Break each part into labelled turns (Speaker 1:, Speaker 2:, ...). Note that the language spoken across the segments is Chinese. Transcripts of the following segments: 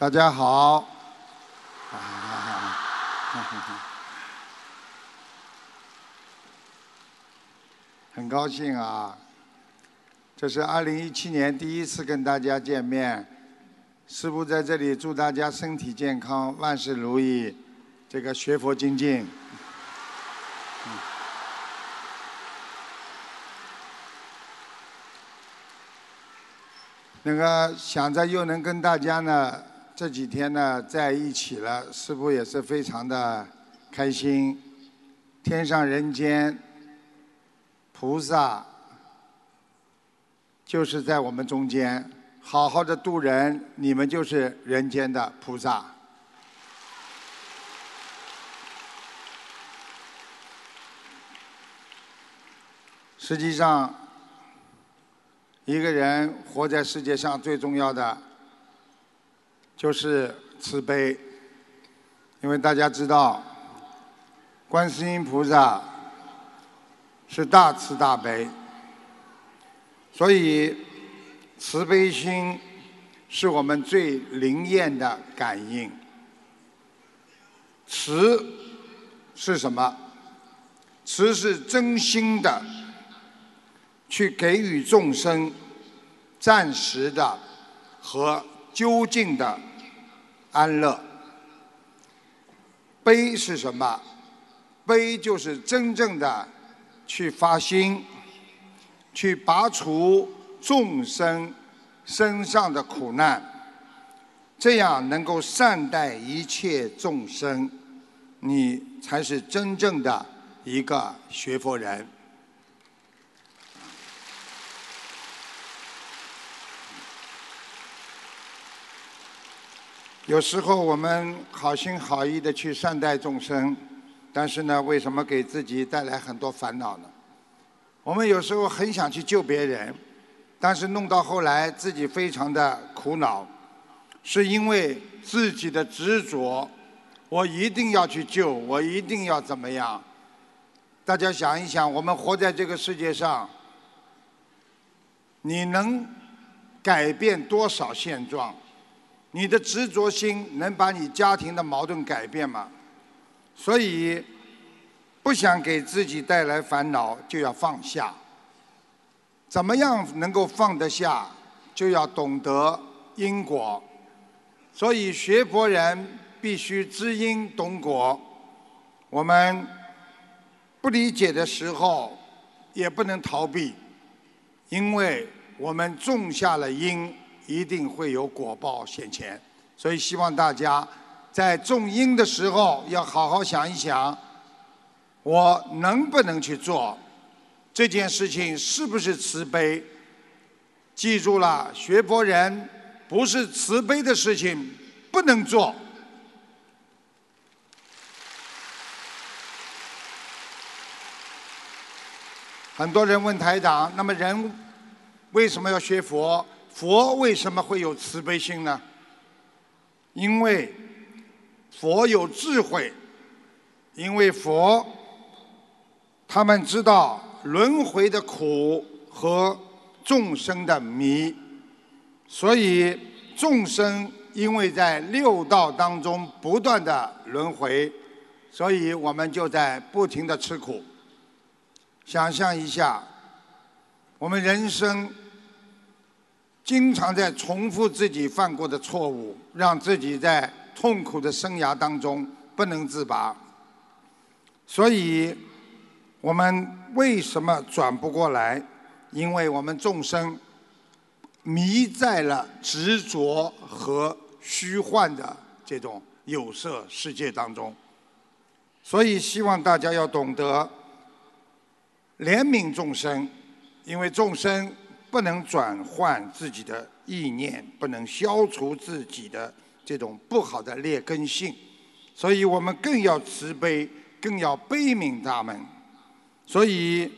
Speaker 1: 大家好，很高兴啊！这是二零一七年第一次跟大家见面，师父在这里祝大家身体健康，万事如意，这个学佛精进。那个想着又能跟大家呢这几天呢在一起了，师父也是非常的开心。天上人间，菩萨就是在我们中间，好好的度人，你们就是人间的菩萨。实际上。一个人活在世界上最重要的就是慈悲，因为大家知道，观世音菩萨是大慈大悲，所以慈悲心是我们最灵验的感应。慈是什么？慈是真心的。去给予众生暂时的和究竟的安乐。悲是什么？悲就是真正的去发心，去拔除众生身上的苦难，这样能够善待一切众生，你才是真正的一个学佛人。有时候我们好心好意的去善待众生，但是呢，为什么给自己带来很多烦恼呢？我们有时候很想去救别人，但是弄到后来自己非常的苦恼，是因为自己的执着，我一定要去救，我一定要怎么样？大家想一想，我们活在这个世界上，你能改变多少现状？你的执着心能把你家庭的矛盾改变吗？所以，不想给自己带来烦恼，就要放下。怎么样能够放得下？就要懂得因果。所以，学佛人必须知因懂果。我们不理解的时候，也不能逃避，因为我们种下了因。一定会有果报现前，所以希望大家在种因的时候要好好想一想，我能不能去做这件事情？是不是慈悲？记住了，学佛人不是慈悲的事情不能做。很多人问台长，那么人为什么要学佛？佛为什么会有慈悲心呢？因为佛有智慧，因为佛他们知道轮回的苦和众生的迷，所以众生因为在六道当中不断的轮回，所以我们就在不停的吃苦。想象一下，我们人生。经常在重复自己犯过的错误，让自己在痛苦的生涯当中不能自拔。所以，我们为什么转不过来？因为我们众生迷在了执着和虚幻的这种有色世界当中。所以，希望大家要懂得怜悯众生，因为众生。不能转换自己的意念，不能消除自己的这种不好的劣根性，所以我们更要慈悲，更要悲悯他们。所以，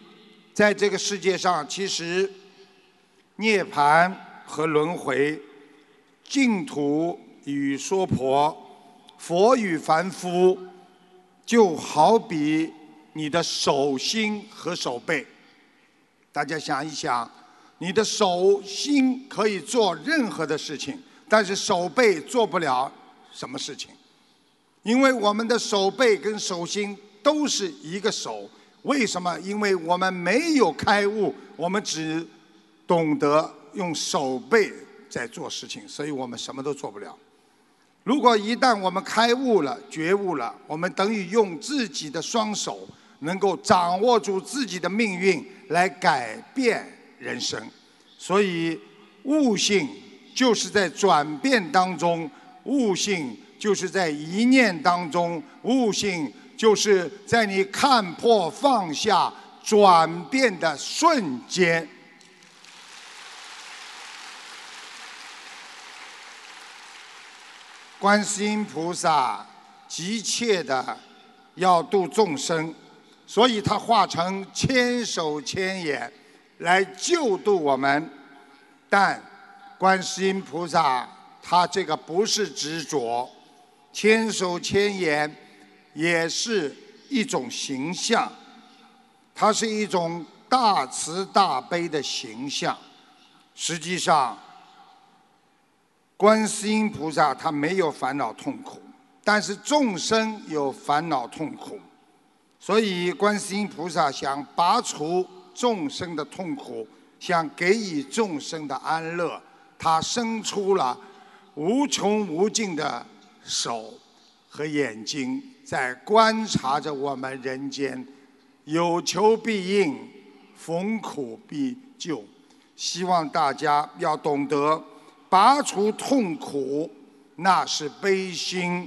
Speaker 1: 在这个世界上，其实涅槃和轮回、净土与娑婆、佛与凡夫，就好比你的手心和手背。大家想一想。你的手心可以做任何的事情，但是手背做不了什么事情，因为我们的手背跟手心都是一个手。为什么？因为我们没有开悟，我们只懂得用手背在做事情，所以我们什么都做不了。如果一旦我们开悟了、觉悟了，我们等于用自己的双手能够掌握住自己的命运，来改变人生。所以，悟性就是在转变当中，悟性就是在一念当中，悟性就是在你看破放下、转变的瞬间。观世音菩萨急切的要度众生，所以他化成千手千眼来救度我们。但观世音菩萨他这个不是执着，千手千眼也是一种形象，它是一种大慈大悲的形象。实际上。观世音菩萨他没有烦恼痛苦，但是众生有烦恼痛苦，所以观世音菩萨想拔除众生的痛苦，想给予众生的安乐，他伸出了无穷无尽的手和眼睛，在观察着我们人间，有求必应，逢苦必救，希望大家要懂得。拔除痛苦，那是悲心；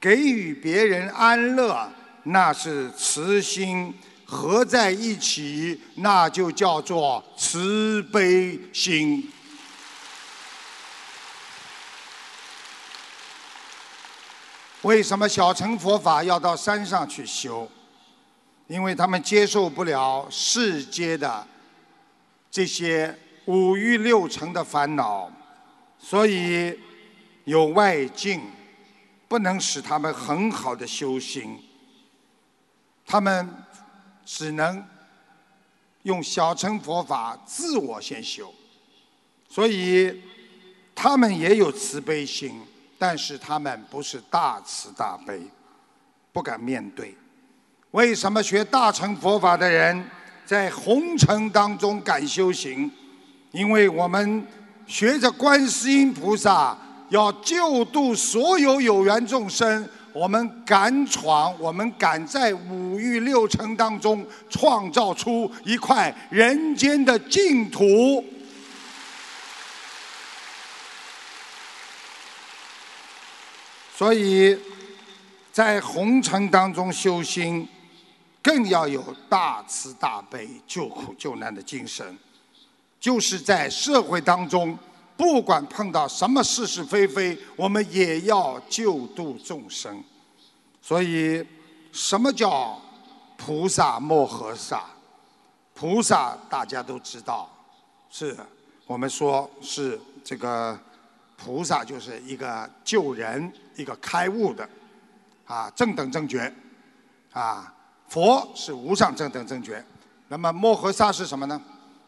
Speaker 1: 给予别人安乐，那是慈心。合在一起，那就叫做慈悲心。为什么小乘佛法要到山上去修？因为他们接受不了世间的这些五欲六尘的烦恼。所以有外境，不能使他们很好的修行。他们只能用小乘佛法自我先修。所以他们也有慈悲心，但是他们不是大慈大悲，不敢面对。为什么学大乘佛法的人在红尘当中敢修行？因为我们。学着观世音菩萨，要救度所有有缘众生。我们敢闯，我们敢在五欲六尘当中创造出一块人间的净土。所以，在红尘当中修心，更要有大慈大悲、救苦救难的精神。就是在社会当中，不管碰到什么是是非非，我们也要救度众生。所以，什么叫菩萨摩诃萨？菩萨大家都知道，是我们说是这个菩萨就是一个救人、一个开悟的啊，正等正觉啊。佛是无上正等正觉，那么摩诃萨是什么呢？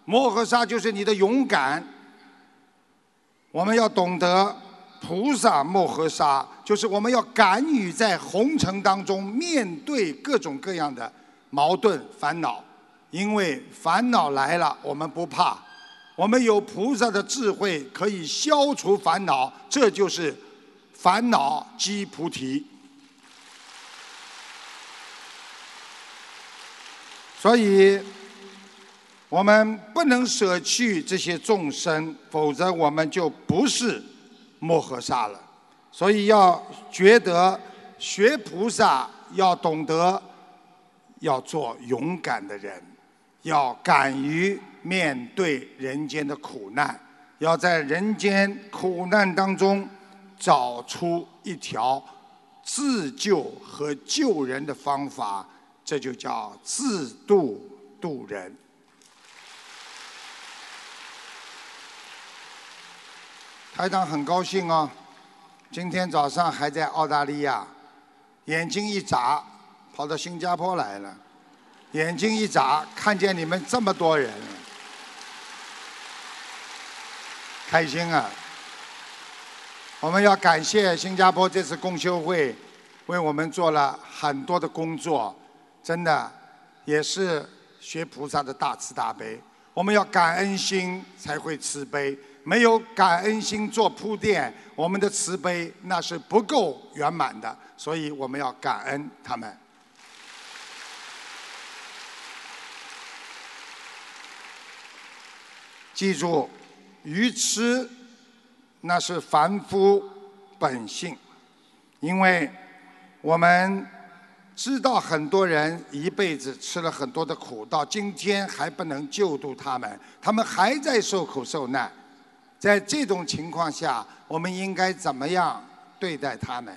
Speaker 1: 摩诃萨就是你的勇敢，我们要懂得菩萨摩诃萨，就是我们要敢于在红尘当中面对各种各样的矛盾烦恼，因为烦恼来了我们不怕，我们有菩萨的智慧可以消除烦恼，这就是烦恼即菩提。所以。我们不能舍弃这些众生，否则我们就不是摩诃萨了。所以要觉得学菩萨要懂得要做勇敢的人，要敢于面对人间的苦难，要在人间苦难当中找出一条自救和救人的方法，这就叫自度度人。台长很高兴哦，今天早上还在澳大利亚，眼睛一眨，跑到新加坡来了，眼睛一眨，看见你们这么多人，开心啊！我们要感谢新加坡这次共修会，为我们做了很多的工作，真的也是学菩萨的大慈大悲。我们要感恩心才会慈悲，没有感恩心做铺垫，我们的慈悲那是不够圆满的。所以我们要感恩他们。记住，愚痴。那是凡夫本性，因为我们知道很多人一辈子吃了很多的苦，到今天还不能救度他们，他们还在受苦受难。在这种情况下，我们应该怎么样对待他们？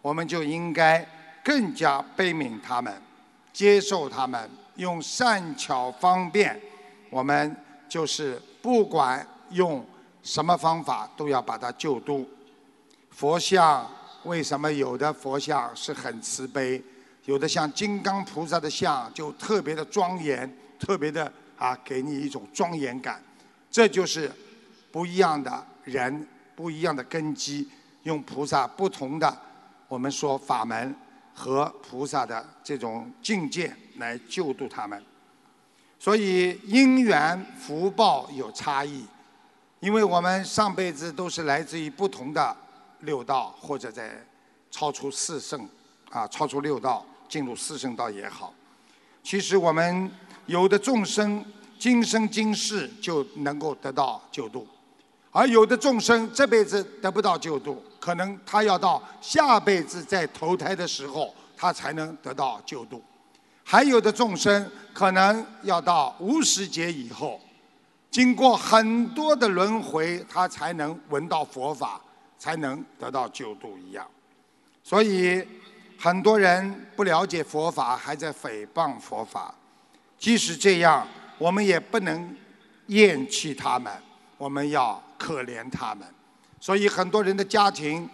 Speaker 1: 我们就应该更加悲悯他们，接受他们，用善巧方便，我们就是不管用。什么方法都要把它救度。佛像为什么有的佛像是很慈悲，有的像金刚菩萨的像就特别的庄严，特别的啊，给你一种庄严感。这就是不一样的人，不一样的根基，用菩萨不同的我们说法门和菩萨的这种境界来救度他们。所以因缘福报有差异。因为我们上辈子都是来自于不同的六道，或者在超出四圣啊，超出六道进入四圣道也好。其实我们有的众生今生今世就能够得到救度，而有的众生这辈子得不到救度，可能他要到下辈子再投胎的时候，他才能得到救度。还有的众生可能要到无始劫以后。经过很多的轮回，他才能闻到佛法，才能得到救度一样。所以很多人不了解佛法，还在诽谤佛法。即使这样，我们也不能厌弃他们，我们要可怜他们。所以很多人的家庭，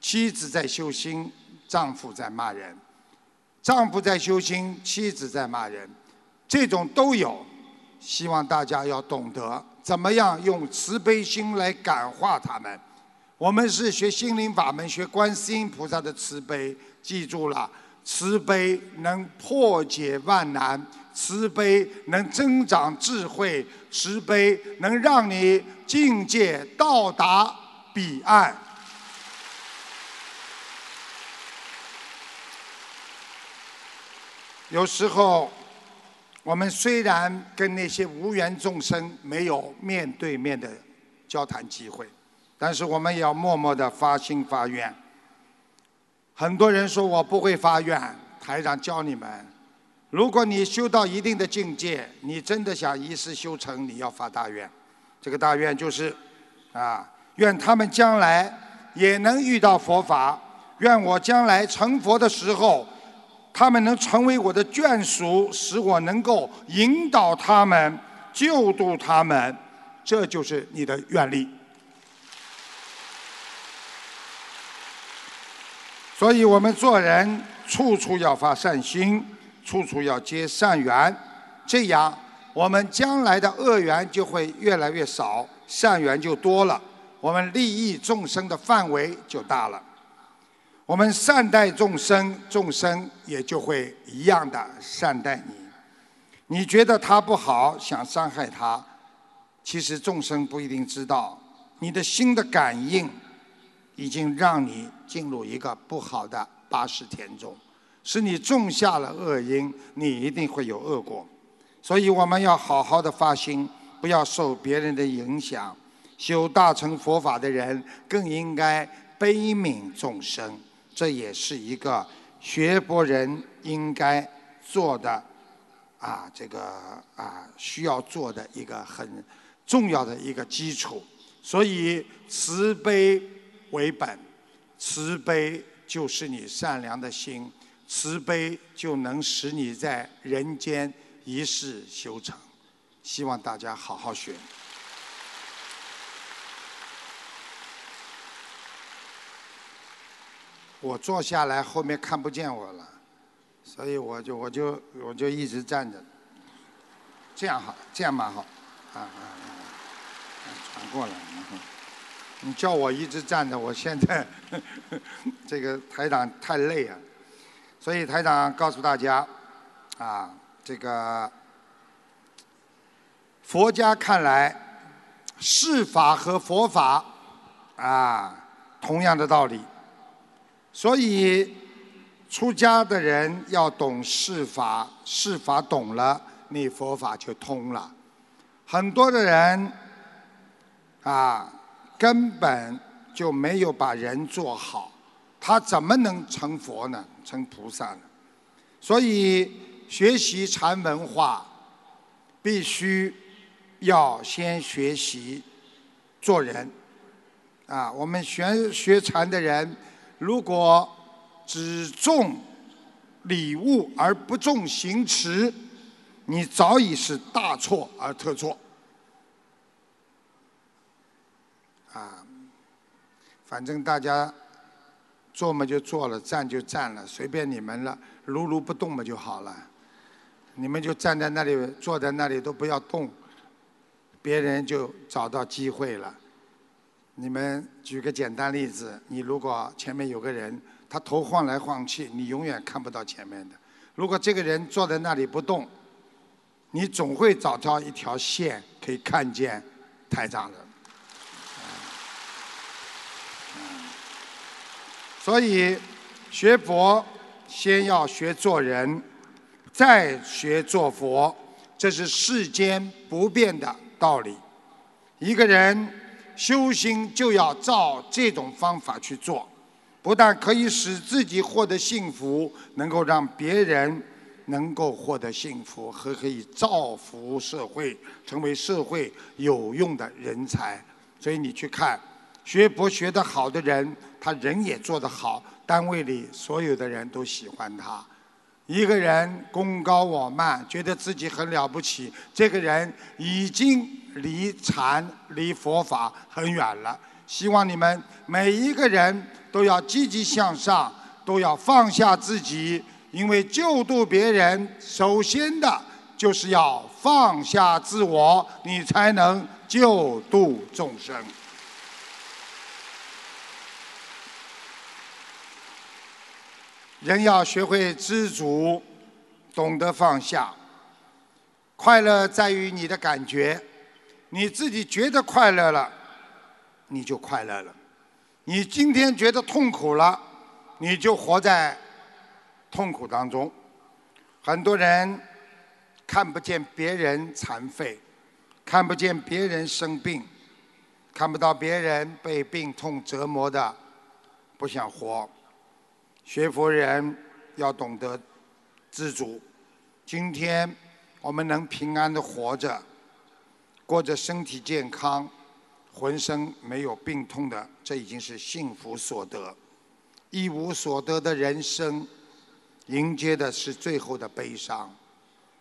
Speaker 1: 妻子在修心，丈夫在骂人；丈夫在修心，妻子在骂人，这种都有。希望大家要懂得怎么样用慈悲心来感化他们。我们是学心灵法门，学观世音菩萨的慈悲。记住了，慈悲能破解万难，慈悲能增长智慧，慈悲能让你境界到达彼岸。有时候。我们虽然跟那些无缘众生没有面对面的交谈机会，但是我们也要默默的发心发愿。很多人说我不会发愿，台长教你们：如果你修到一定的境界，你真的想一世修成，你要发大愿。这个大愿就是，啊，愿他们将来也能遇到佛法，愿我将来成佛的时候。他们能成为我的眷属，使我能够引导他们、救度他们，这就是你的愿力。所以我们做人处处要发善心，处处要结善缘，这样我们将来的恶缘就会越来越少，善缘就多了，我们利益众生的范围就大了。我们善待众生，众生也就会一样的善待你。你觉得他不好，想伤害他，其实众生不一定知道。你的心的感应，已经让你进入一个不好的八十田中，是你种下了恶因，你一定会有恶果。所以我们要好好的发心，不要受别人的影响。修大乘佛法的人，更应该悲悯众生。这也是一个学佛人应该做的啊，这个啊需要做的一个很重要的一个基础。所以慈悲为本，慈悲就是你善良的心，慈悲就能使你在人间一世修成。希望大家好好学。我坐下来，后面看不见我了，所以我就我就我就一直站着，这样好，这样蛮好，啊啊啊，传过来，你叫我一直站着，我现在 这个台长太累啊，所以台长告诉大家，啊，这个佛家看来，世法和佛法啊同样的道理，所以出家的人要懂世法，世法懂了，你佛法就通了。很多的人啊。根本就没有把人做好，他怎么能成佛呢？成菩萨呢？所以学习禅文化，必须要先学习做人。啊，我们学学禅的人，如果只重礼物而不重行持，你早已是大错而特错。啊，反正大家做嘛就做了，站就站了，随便你们了，如如不动嘛就好了。你们就站在那里，坐在那里都不要动，别人就找到机会了。你们举个简单例子，你如果前面有个人，他头晃来晃去，你永远看不到前面的。如果这个人坐在那里不动，你总会找到一条线可以看见台长的。所以，学佛先要学做人，再学做佛，这是世间不变的道理。一个人修心就要照这种方法去做，不但可以使自己获得幸福，能够让别人能够获得幸福，和可以造福社会，成为社会有用的人才。所以你去看。学佛学得好的人，他人也做得好，单位里所有的人都喜欢他。一个人功高我慢，觉得自己很了不起，这个人已经离禅、离佛法很远了。希望你们每一个人都要积极向上，都要放下自己，因为救度别人，首先的就是要放下自我，你才能救度众生。人要学会知足，懂得放下。快乐在于你的感觉，你自己觉得快乐了，你就快乐了。你今天觉得痛苦了，你就活在痛苦当中。很多人看不见别人残废，看不见别人生病，看不到别人被病痛折磨的不想活。学佛人要懂得知足。今天我们能平安的活着，过着身体健康、浑身没有病痛的，这已经是幸福所得。一无所得的人生，迎接的是最后的悲伤。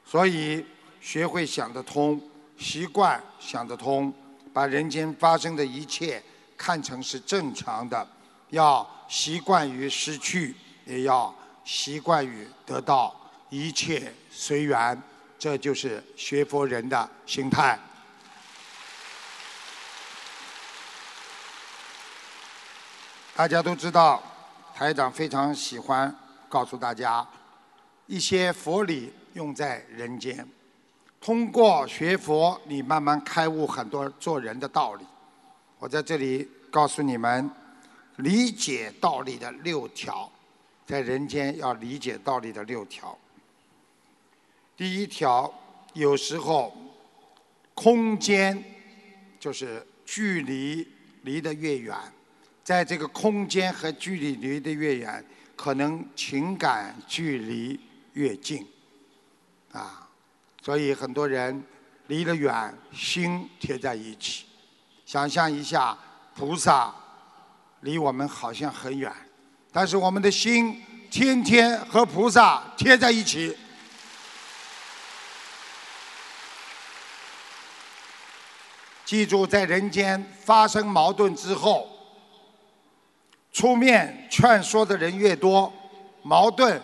Speaker 1: 所以，学会想得通，习惯想得通，把人间发生的一切看成是正常的。要习惯于失去，也要习惯于得到，一切随缘，这就是学佛人的心态。大家都知道，台长非常喜欢告诉大家一些佛理用在人间。通过学佛，你慢慢开悟很多做人的道理。我在这里告诉你们。理解道理的六条，在人间要理解道理的六条。第一条，有时候空间就是距离离得越远，在这个空间和距离离得越远，可能情感距离越近啊。所以很多人离得远，心贴在一起。想象一下，菩萨。离我们好像很远，但是我们的心天天和菩萨贴在一起。记住，在人间发生矛盾之后，出面劝说的人越多，矛盾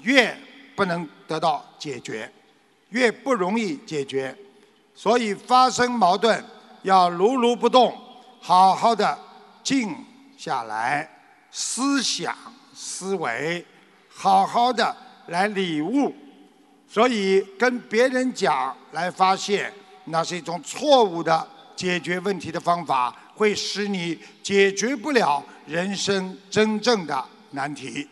Speaker 1: 越不能得到解决，越不容易解决。所以，发生矛盾要如如不动，好好的。静下来，思想思维，好好的来领悟。所以跟别人讲来发现，那是一种错误的解决问题的方法，会使你解决不了人生真正的难题。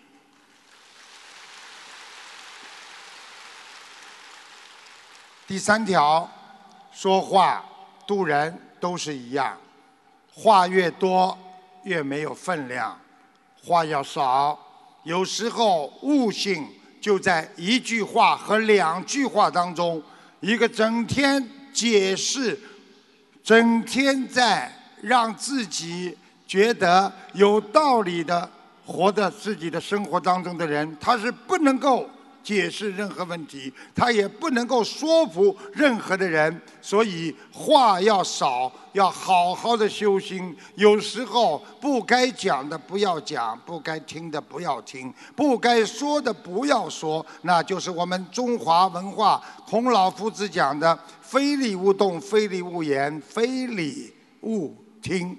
Speaker 1: 第三条，说话渡人都是一样，话越多越没有分量，话要少，有时候悟性。就在一句话和两句话当中，一个整天解释、整天在让自己觉得有道理的活在自己的生活当中的人，他是不能够。解释任何问题，他也不能够说服任何的人，所以话要少，要好好的修心。有时候不该讲的不要讲，不该听的不要听，不该说的不要说，那就是我们中华文化孔老夫子讲的“非礼勿动，非礼勿言，非礼勿听”。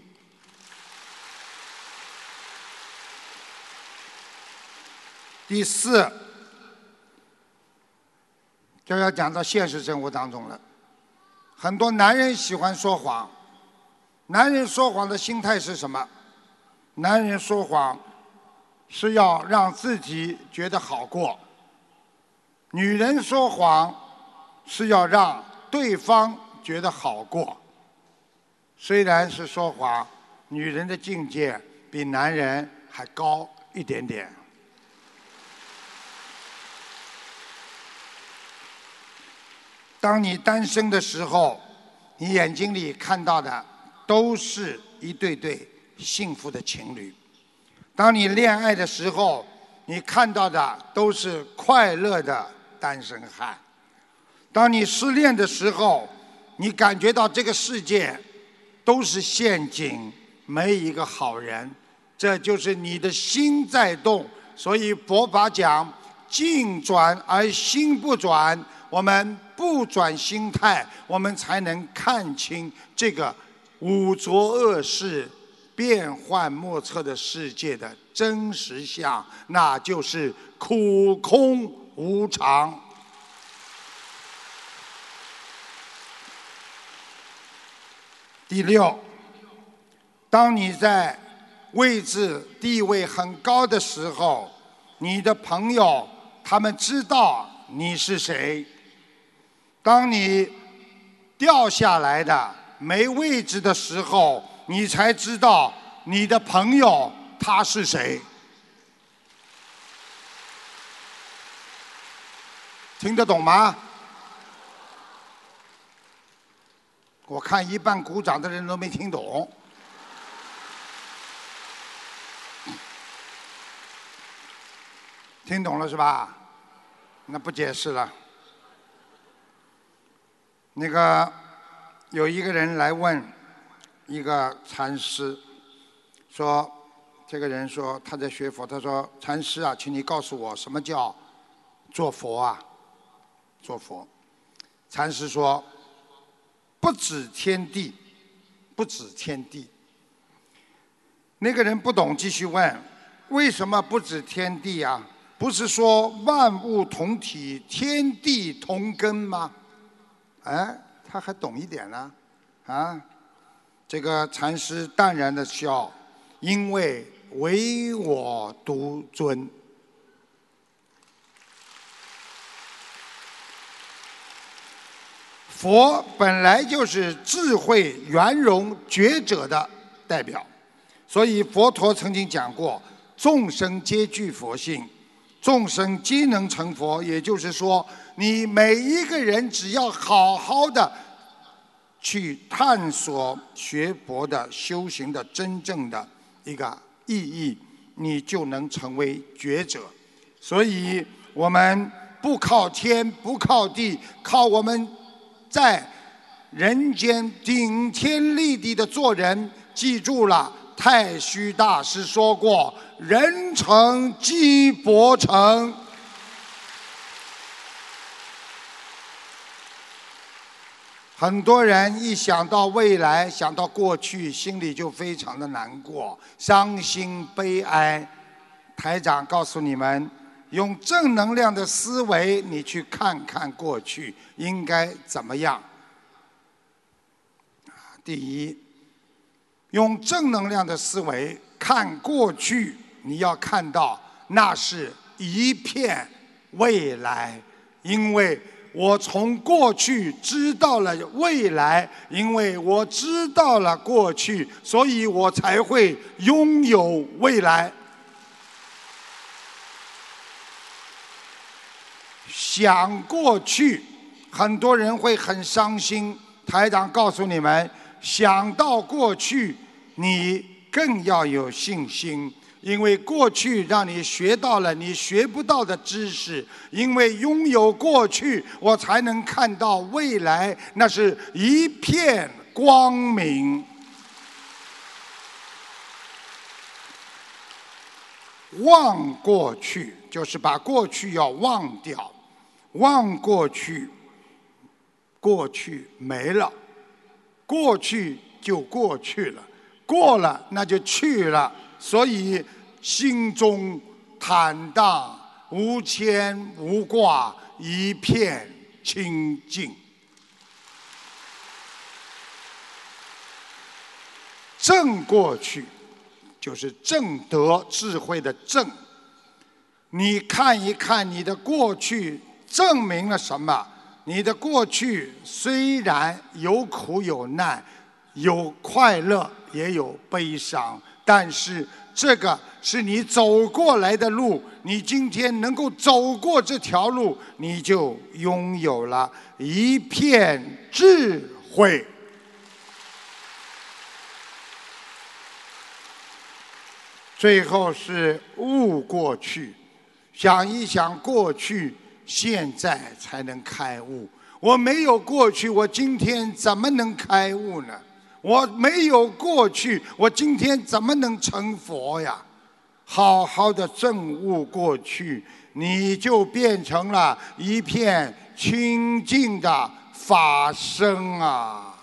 Speaker 1: 第四。就要讲到现实生活当中了。很多男人喜欢说谎，男人说谎的心态是什么？男人说谎是要让自己觉得好过，女人说谎是要让对方觉得好过。虽然是说谎，女人的境界比男人还高一点点。当你单身的时候，你眼睛里看到的都是一对对幸福的情侣；当你恋爱的时候，你看到的都是快乐的单身汉；当你失恋的时候，你感觉到这个世界都是陷阱，没一个好人。这就是你的心在动。所以佛法讲：境转而心不转。我们。不转心态，我们才能看清这个五浊恶世、变幻莫测的世界的真实相，那就是苦空无常。第六，当你在位置地位很高的时候，你的朋友他们知道你是谁。当你掉下来的没位置的时候，你才知道你的朋友他是谁。听得懂吗？我看一半鼓掌的人都没听懂。听懂了是吧？那不解释了。那个有一个人来问一个禅师，说这个人说他在学佛，他说禅师啊，请你告诉我什么叫做佛啊？做佛。禅师说不止天地，不止天地。那个人不懂，继续问为什么不止天地啊？不是说万物同体，天地同根吗？哎，他还懂一点呢，啊！这个禅师淡然的笑，因为唯我独尊。佛本来就是智慧圆融觉者的代表，所以佛陀曾经讲过：众生皆具佛性。众生皆能成佛，也就是说，你每一个人只要好好的去探索学佛的修行的真正的一个意义，你就能成为觉者。所以，我们不靠天，不靠地，靠我们在人间顶天立地的做人。记住了。太虚大师说过：“人成即佛成。”很多人一想到未来，想到过去，心里就非常的难过、伤心、悲哀。台长告诉你们，用正能量的思维，你去看看过去应该怎么样。第一，用正能量的思维看过去，你要看到那是一片未来，因为我从过去知道了未来，因为我知道了过去，所以我才会拥有未来。想过去，很多人会很伤心。台长告诉你们，想到过去，你更要有信心，因为过去让你学到了你学不到的知识。因为拥有过去，我才能看到未来，那是一片光明。忘过去，就是把过去要忘掉。忘过去，过去没了，过去就过去了，过了那就去了，所以心中坦荡，无牵无挂，一片清净。正过去，就是正德智慧的正。你看一看你的过去。证明了什么？你的过去虽然有苦有难，有快乐也有悲伤，但是这个是你走过来的路。你今天能够走过这条路，你就拥有了一片智慧。最后是悟过去，想一想过去。现在才能开悟。我没有过去，我今天怎么能开悟呢？我没有过去，我今天怎么能成佛呀？好好的证悟过去，你就变成了一片清净的法身啊！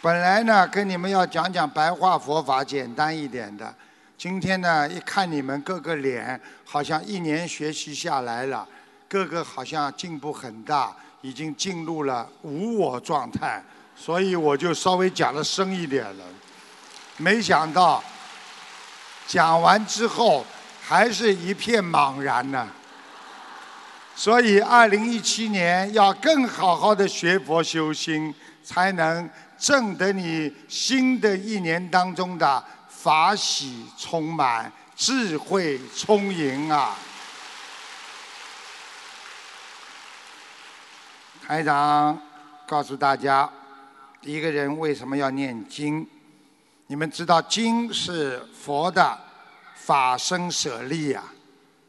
Speaker 1: 本来呢，跟你们要讲讲白话佛法，简单一点的。今天呢，一看你们各个脸，好像一年学习下来了，个个好像进步很大，已经进入了无我状态，所以我就稍微讲的深一点了。没想到讲完之后，还是一片茫然呢。所以，二零一七年要更好好的学佛修心，才能证得你新的一年当中的。法喜充满，智慧充盈啊！台长告诉大家，一个人为什么要念经？你们知道经是佛的法身舍利呀，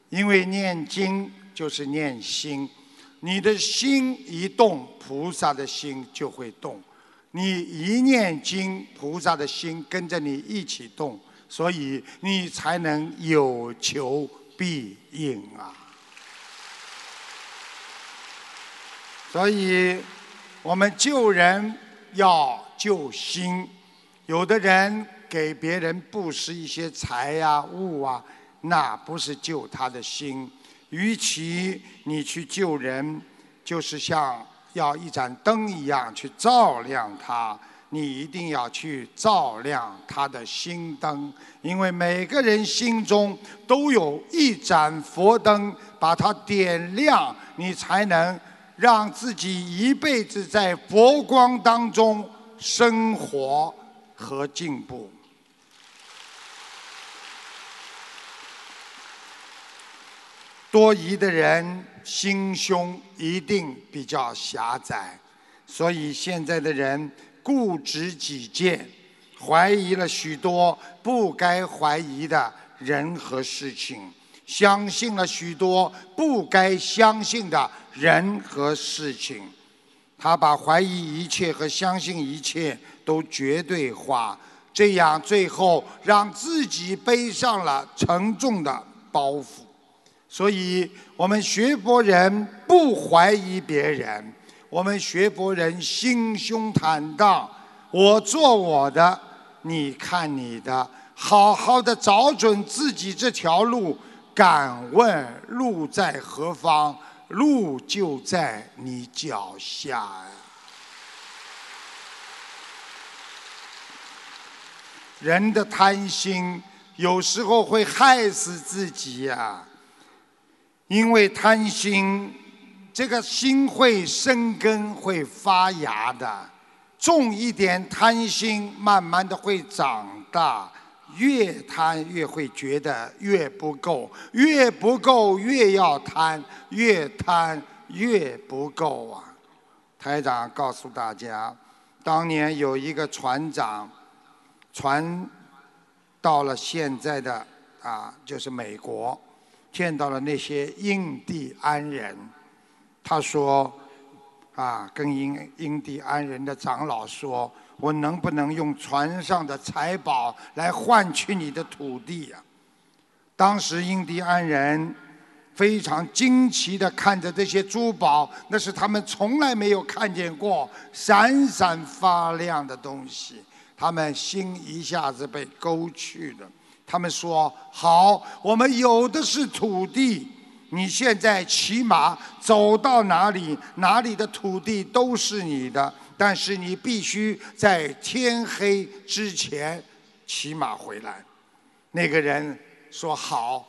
Speaker 1: 因为念经就是念心，你的心一动，菩萨的心就会动。你一念经，菩萨的心跟着你一起动，所以你才能有求必应啊！所以，我们救人要救心。有的人给别人布施一些财呀、物啊，那不是救他的心。与其你去救人，就是像。要一盏灯一样去照亮他，你一定要去照亮他的心灯，因为每个人心中都有一盏佛灯，把它点亮，你才能让自己一辈子在佛光当中生活和进步。多疑的人。心胸一定比较狭窄，所以现在的人固执己见，怀疑了许多不该怀疑的人和事情，相信了许多不该相信的人和事情。他把怀疑一切和相信一切都绝对化，这样最后让自己背上了沉重的包袱。所以我们学佛人不怀疑别人，我们学佛人心胸坦荡。我做我的，你看你的，好好的找准自己这条路。敢问路在何方？路就在你脚下。人的贪心有时候会害死自己呀，因为贪心，这个心会生根，会发芽的。种一点贪心，慢慢的会长大。越贪越会觉得越不够，越不够越要贪，越贪越不够啊！台长告诉大家，当年有一个船长，船到了现在的啊，就是美国，见到了那些印第安人，他说。啊，跟印印第安人的长老说：“我能不能用船上的财宝来换取你的土地呀？”当时印第安人非常惊奇地看着这些珠宝，那是他们从来没有看见过闪闪发亮的东西，他们心一下子被勾去了。他们说：“好，我们有的是土地。”你现在骑马走到哪里，哪里的土地都是你的，但是你必须在天黑之前骑马回来。那个人说好，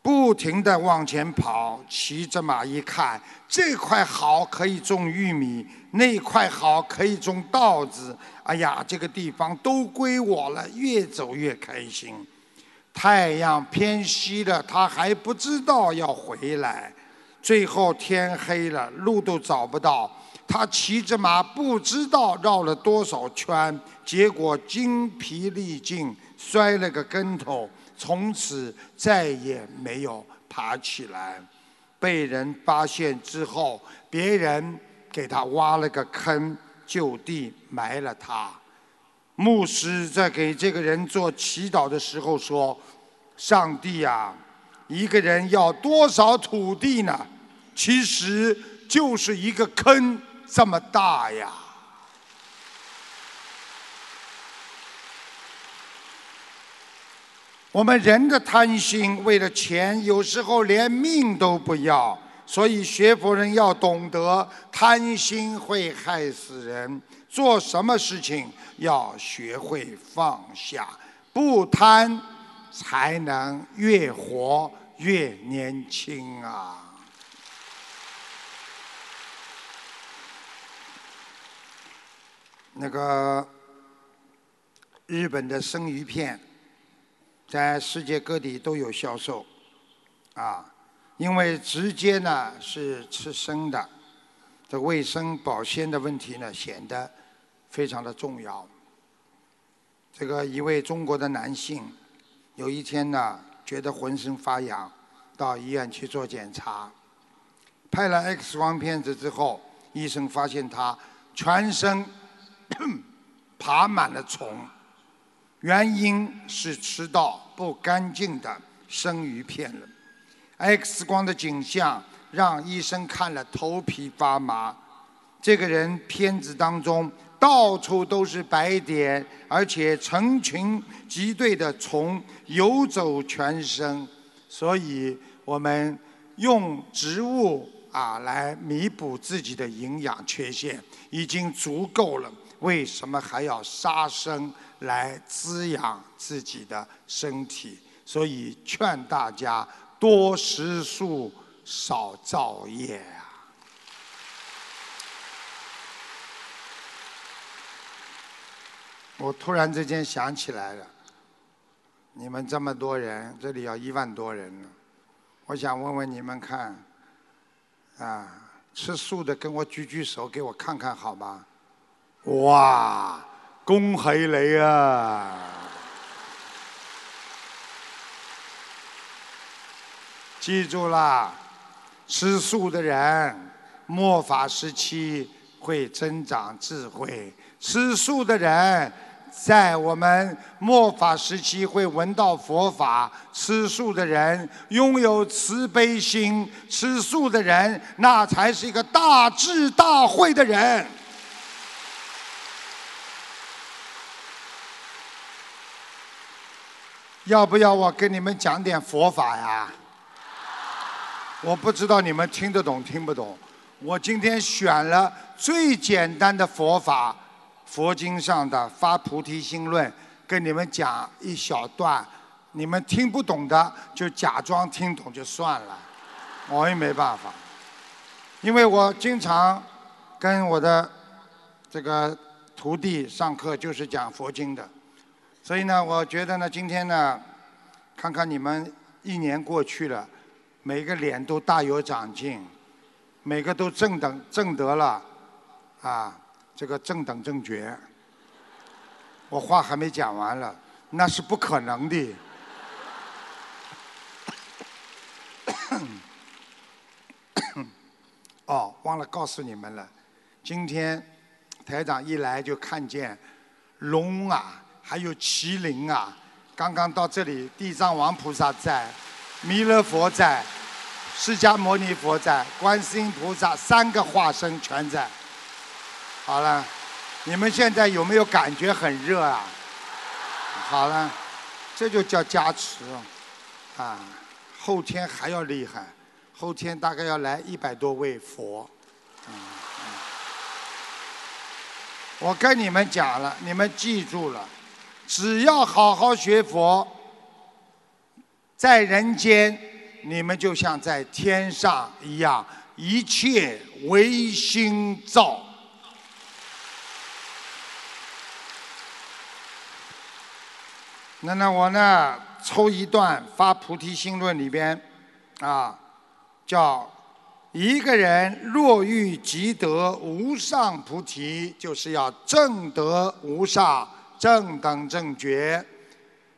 Speaker 1: 不停地往前跑，骑着马一看，这块好可以种玉米，那块好可以种稻子。哎呀，这个地方都归我了，越走越开心。太阳偏西了，他还不知道要回来。最后天黑了，路都找不到。他骑着马，不知道绕了多少圈，结果精疲力尽，摔了个跟头，从此再也没有爬起来。被人发现之后，别人给他挖了个坑，就地埋了他。牧师在给这个人做祈祷的时候说：“上帝呀，一个人要多少土地呢？其实就是一个坑这么大呀。”我们人的贪心，为了钱，有时候连命都不要。所以学佛人要懂得，贪心会害死人。做什么事情要学会放下，不贪，才能越活越年轻啊！那个日本的生鱼片，在世界各地都有销售，啊，因为直接呢是吃生的，这卫生保鲜的问题呢显得。非常的重要。这个一位中国的男性，有一天呢，觉得浑身发痒，到医院去做检查，拍了 X 光片子之后，医生发现他全身爬满了虫，原因是吃到不干净的生鱼片了。X 光的景象让医生看了头皮发麻。这个人片子当中。到处都是白点，而且成群结队的虫游走全身，所以我们用植物啊来弥补自己的营养缺陷已经足够了。为什么还要杀生来滋养自己的身体？所以劝大家多食素，少造业啊。我突然之间想起来了，你们这么多人，这里要一万多人呢，我想问问你们看，啊，吃素的跟我举举手，给我看看好吗？哇，恭喜你啊！记住啦，吃素的人，末法时期会增长智慧，吃素的人。在我们末法时期会闻到佛法，吃素的人拥有慈悲心，吃素的人那才是一个大智大慧的人。要不要我跟你们讲点佛法呀？我不知道你们听得懂听不懂。我今天选了最简单的佛法。佛经上的发菩提心论，跟你们讲一小段，你们听不懂的就假装听懂就算了，我也没办法，因为我经常跟我的这个徒弟上课就是讲佛经的，所以呢，我觉得呢，今天呢，看看你们一年过去了，每个脸都大有长进，每个都正等正得了，啊。这个正等正觉，我话还没讲完了，那是不可能的。哦，忘了告诉你们了，今天台长一来就看见龙啊，还有麒麟啊，刚刚到这里，地藏王菩萨在，弥勒佛在，释迦牟尼佛在，观世音菩萨三个化身全在。好了，你们现在有没有感觉很热啊？好了，这就叫加持啊！后天还要厉害，后天大概要来一百多位佛。我跟你们讲了，你们记住了，只要好好学佛，在人间你们就像在天上一样，一切唯心造。那那我呢？抽一段《发菩提心论》里边，啊，叫一个人若欲即得无上菩提，就是要正得无上正等正觉。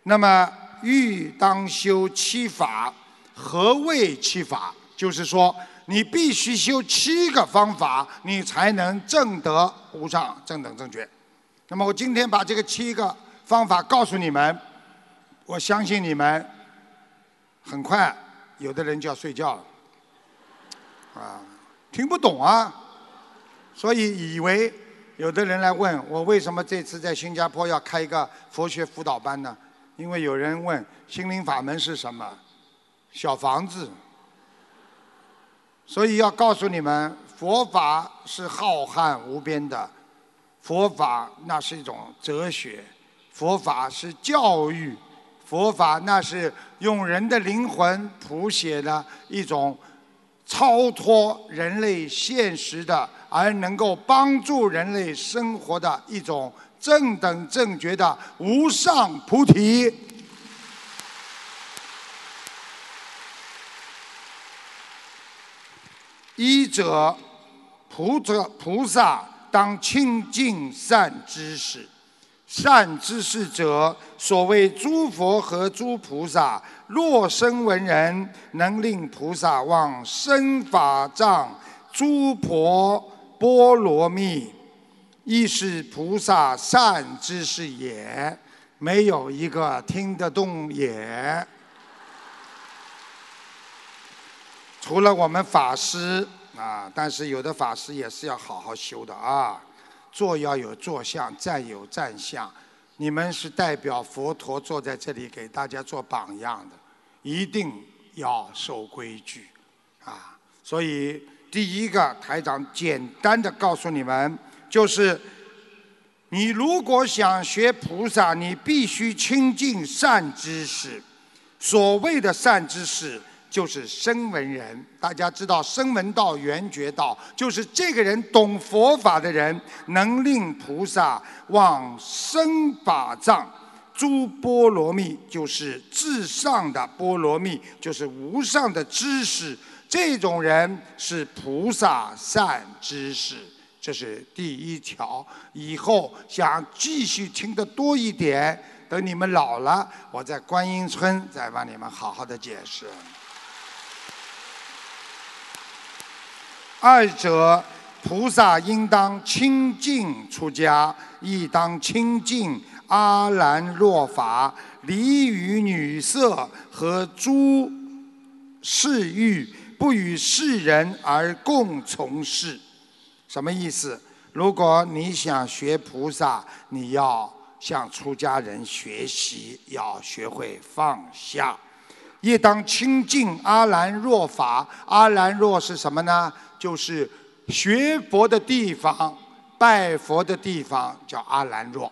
Speaker 1: 那么欲当修七法，何谓七法？就是说你必须修七个方法，你才能正得无上正等正觉。那么我今天把这个七个方法告诉你们。我相信你们，很快有的人就要睡觉了，啊，听不懂啊，所以以为有的人来问我为什么这次在新加坡要开一个佛学辅导班呢？因为有人问心灵法门是什么，小房子，所以要告诉你们，佛法是浩瀚无边的，佛法那是一种哲学，佛法是教育。佛法那是用人的灵魂谱写的一种超脱人类现实的，而能够帮助人类生活的一种正等正觉的无上菩提。一者，菩者菩萨当清净善知识。善知识者，所谓诸佛和诸菩萨，若生闻人，能令菩萨往生法藏诸婆波罗蜜，亦是菩萨善知识也。没有一个听得懂也。除了我们法师啊，但是有的法师也是要好好修的啊。坐要有坐相，站有站相。你们是代表佛陀坐在这里给大家做榜样的，一定要守规矩啊！所以第一个台长简单的告诉你们，就是你如果想学菩萨，你必须亲近善知识。所谓的善知识。就是声闻人，大家知道声闻道、缘觉道，就是这个人懂佛法的人，能令菩萨往生法藏诸波罗蜜，就是至上的波罗蜜，就是无上的知识。这种人是菩萨善知识，这是第一条。以后想继续听得多一点，等你们老了，我在观音村再帮你们好好的解释。二者，菩萨应当清净出家，亦当清净阿兰若法，离于女色和诸世欲，不与世人而共从事。什么意思？如果你想学菩萨，你要向出家人学习，要学会放下。也当清净阿兰若法，阿兰若是什么呢？就是学佛的地方，拜佛的地方叫阿兰若。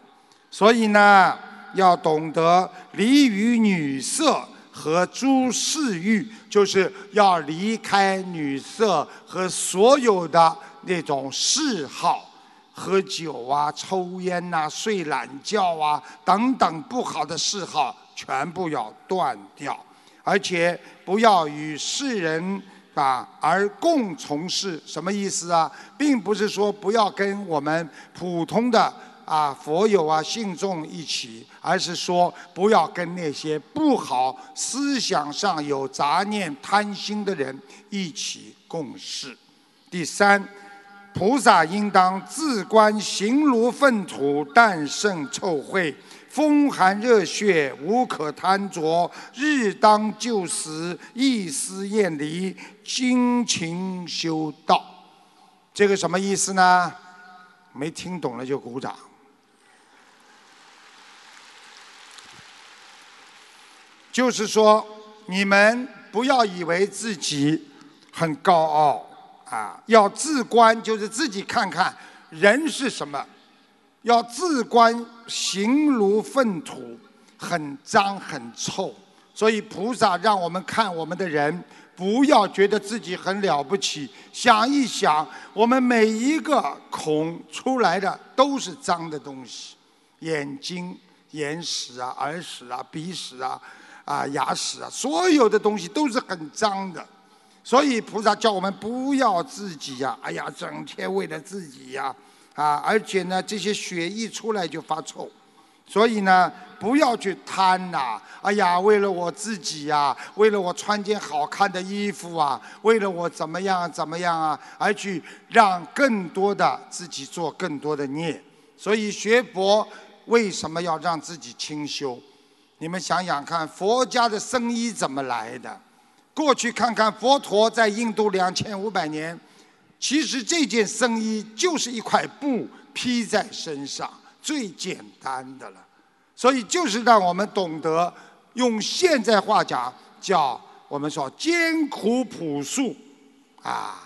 Speaker 1: 所以呢，要懂得离于女色和诸世欲，就是要离开女色和所有的那种嗜好，喝酒啊、抽烟呐、睡懒觉啊等等不好的嗜好，全部要断掉。而且不要与世人啊而共从事，什么意思啊？并不是说不要跟我们普通的啊佛友啊信众一起，而是说不要跟那些不好思想上有杂念贪心的人一起共事。第三，菩萨应当自观形如粪土，但胜臭秽。风寒热血无可贪着，日当就死，一丝厌离，精勤修道。这个什么意思呢？没听懂了就鼓掌。就是说，你们不要以为自己很高傲啊，要自观，就是自己看看人是什么。要自观形如粪土，很脏很臭，所以菩萨让我们看我们的人，不要觉得自己很了不起。想一想，我们每一个孔出来的都是脏的东西，眼睛、眼屎啊、耳屎啊、鼻屎啊、啊牙齿啊，所有的东西都是很脏的。所以菩萨叫我们不要自己呀，哎呀，整天为了自己呀。啊，而且呢，这些血一出来就发臭，所以呢，不要去贪呐。哎呀，为了我自己呀，为了我穿件好看的衣服啊，为了我怎么样怎么样啊，而去让更多的自己做更多的孽。所以学佛为什么要让自己清修？你们想想看，佛家的僧衣怎么来的？过去看看佛陀在印度两千五百年。其实这件僧衣就是一块布披在身上，最简单的了。所以就是让我们懂得用现在话讲，叫我们说艰苦朴素，啊，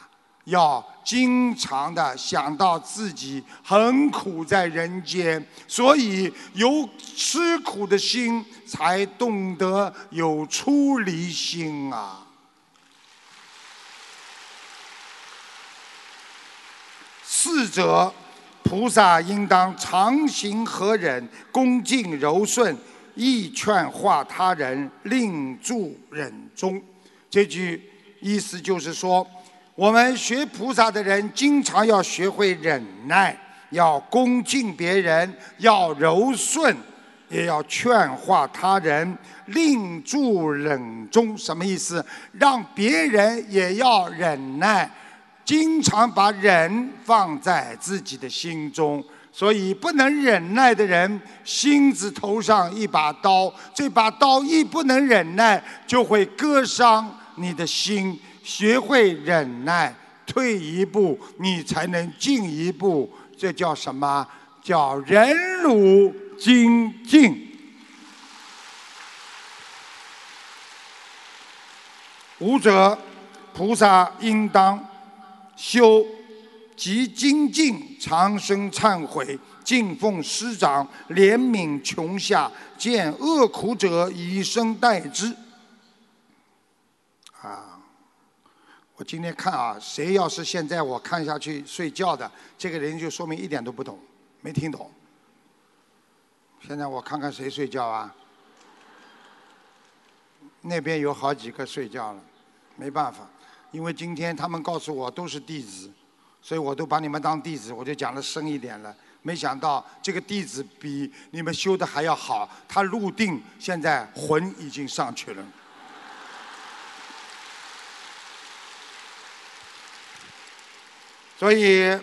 Speaker 1: 要经常的想到自己很苦在人间，所以有吃苦的心，才懂得有出离心啊。四者，菩萨应当常行和忍，恭敬柔顺，易劝化他人，令助忍中。这句意思就是说，我们学菩萨的人，经常要学会忍耐，要恭敬别人，要柔顺，也要劝化他人，令助忍中。什么意思？让别人也要忍耐。经常把忍放在自己的心中，所以不能忍耐的人，心子头上一把刀，这把刀一不能忍耐，就会割伤你的心。学会忍耐，退一步，你才能进一步。这叫什么？叫忍辱精进。五者，菩萨应当。修及精进，长生忏悔，敬奉师长，怜悯穷下，见恶苦者以身代之。我今天看啊，谁要是现在我看下去睡觉的，这个人就说明一点都不懂，没听懂。现在我看看谁睡觉啊？那边有好几个睡觉了，没办法。因为今天他们告诉我都是弟子，所以我都把你们当弟子，我就讲的深一点了。没想到这个弟子比你们修的还要好，他入定，现在魂已经上去了。所以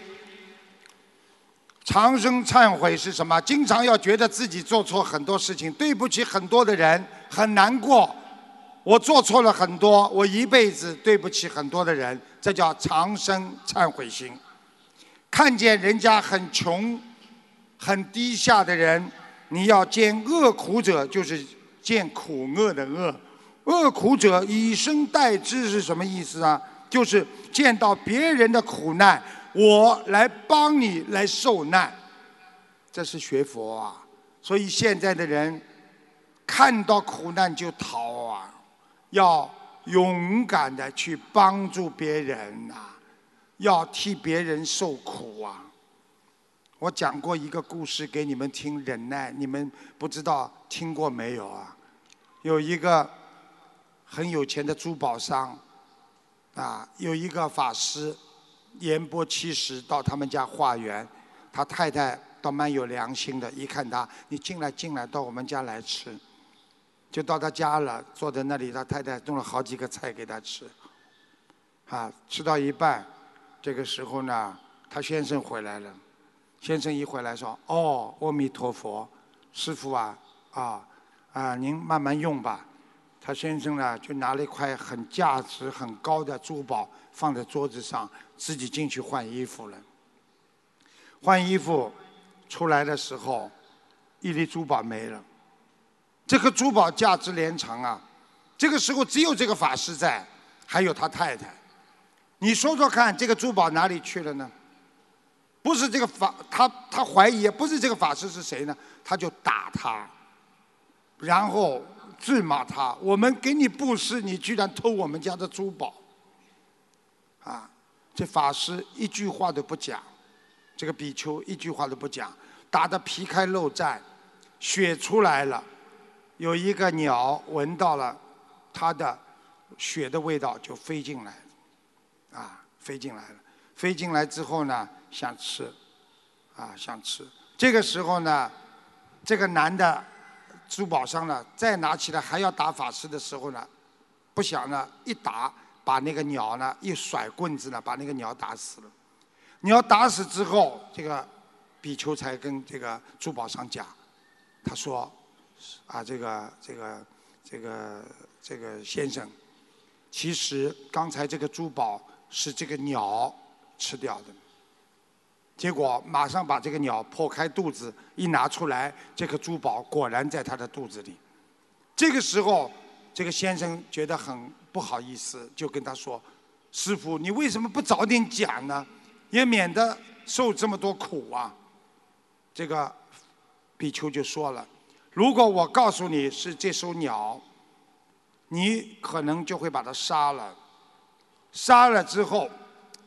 Speaker 1: 长生忏悔是什么？经常要觉得自己做错很多事情，对不起很多的人，很难过。我做错了很多，我一辈子对不起很多的人，这叫长生忏悔心。看见人家很穷、很低下的人，你要见恶苦者，就是见苦恶的恶。恶苦者以身代之是什么意思啊？就是见到别人的苦难。我来帮你来受难，这是学佛啊！所以现在的人看到苦难就逃啊，要勇敢的去帮助别人呐，要替别人受苦啊！我讲过一个故事给你们听，忍耐，你们不知道听过没有啊？有一个很有钱的珠宝商，啊，有一个法师。言波七十到他们家化缘，他太太倒蛮有良心的，一看他，你进来进来，到我们家来吃，就到他家了，坐在那里，他太太弄了好几个菜给他吃，啊，吃到一半，这个时候呢，他先生回来了，先生一回来说，哦，阿弥陀佛，师傅啊，啊，啊，您慢慢用吧。他先生呢，就拿了一块很价值很高的珠宝放在桌子上，自己进去换衣服了。换衣服出来的时候，一粒珠宝没了。这颗珠宝价值连城啊！这个时候只有这个法师在，还有他太太。你说说看，这个珠宝哪里去了呢？不是这个法，他他怀疑，不是这个法师是谁呢？他就打他，然后。咒骂他，我们给你布施，你居然偷我们家的珠宝，啊！这法师一句话都不讲，这个比丘一句话都不讲，打得皮开肉绽，血出来了，有一个鸟闻到了他的血的味道就飞进来，啊，飞进来了，飞进来之后呢，想吃，啊，想吃，这个时候呢，这个男的。珠宝商呢，再拿起来还要打法师的时候呢，不想呢，一打把那个鸟呢一甩棍子呢，把那个鸟打死了。鸟打死之后，这个比丘才跟这个珠宝商讲，他说：“啊，这个这个这个这个先生，其实刚才这个珠宝是这个鸟吃掉的。”结果马上把这个鸟破开肚子一拿出来，这颗珠宝果然在他的肚子里。这个时候，这个先生觉得很不好意思，就跟他说：“师傅，你为什么不早点讲呢？也免得受这么多苦啊。”这个比丘就说了：“如果我告诉你是这艘鸟，你可能就会把它杀了。杀了之后，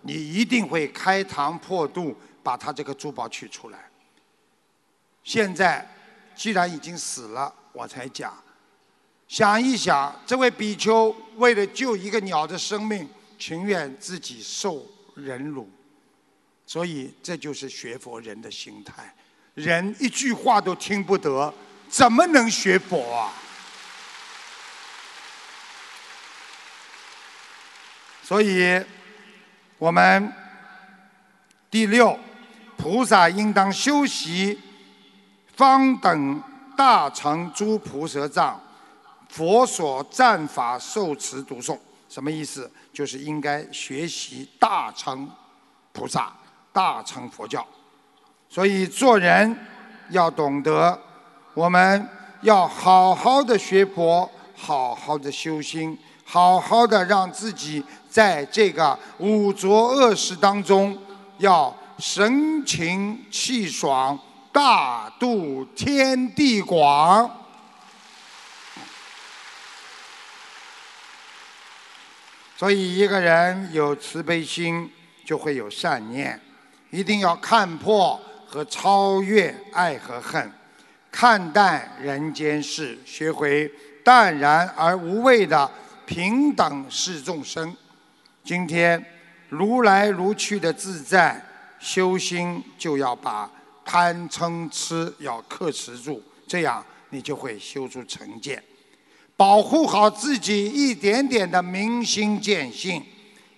Speaker 1: 你一定会开膛破肚。”把他这个珠宝取出来。现在既然已经死了，我才讲。想一想，这位比丘为了救一个鸟的生命，情愿自己受忍辱，所以这就是学佛人的心态。人一句话都听不得，怎么能学佛啊？所以，我们第六。菩萨应当修习方等大乘诸菩萨藏，佛所赞法受持读诵，什么意思？就是应该学习大乘菩萨、大乘佛教。所以做人要懂得，我们要好好的学佛，好好的修心，好好的让自己在这个五浊恶世当中要。神清气爽，大度天地广。所以，一个人有慈悲心，就会有善念。一定要看破和超越爱和恨，看淡人间事，学会淡然而无畏的平等视众生。今天，如来如去的自在。修心就要把贪嗔痴要克制住，这样你就会修出成见。保护好自己一点点的明心见性，